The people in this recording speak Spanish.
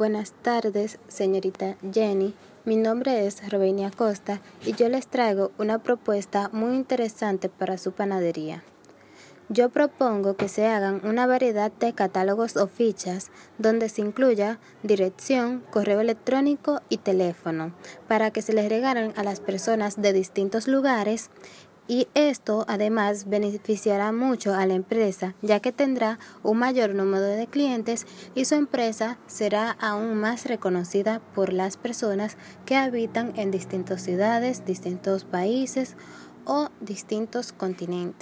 Buenas tardes, señorita Jenny. Mi nombre es Robenia Costa y yo les traigo una propuesta muy interesante para su panadería. Yo propongo que se hagan una variedad de catálogos o fichas donde se incluya dirección, correo electrónico y teléfono para que se les regalen a las personas de distintos lugares y esto además beneficiará mucho a la empresa ya que tendrá un mayor número de clientes y su empresa será aún más reconocida por las personas que habitan en distintas ciudades, distintos países o distintos continentes.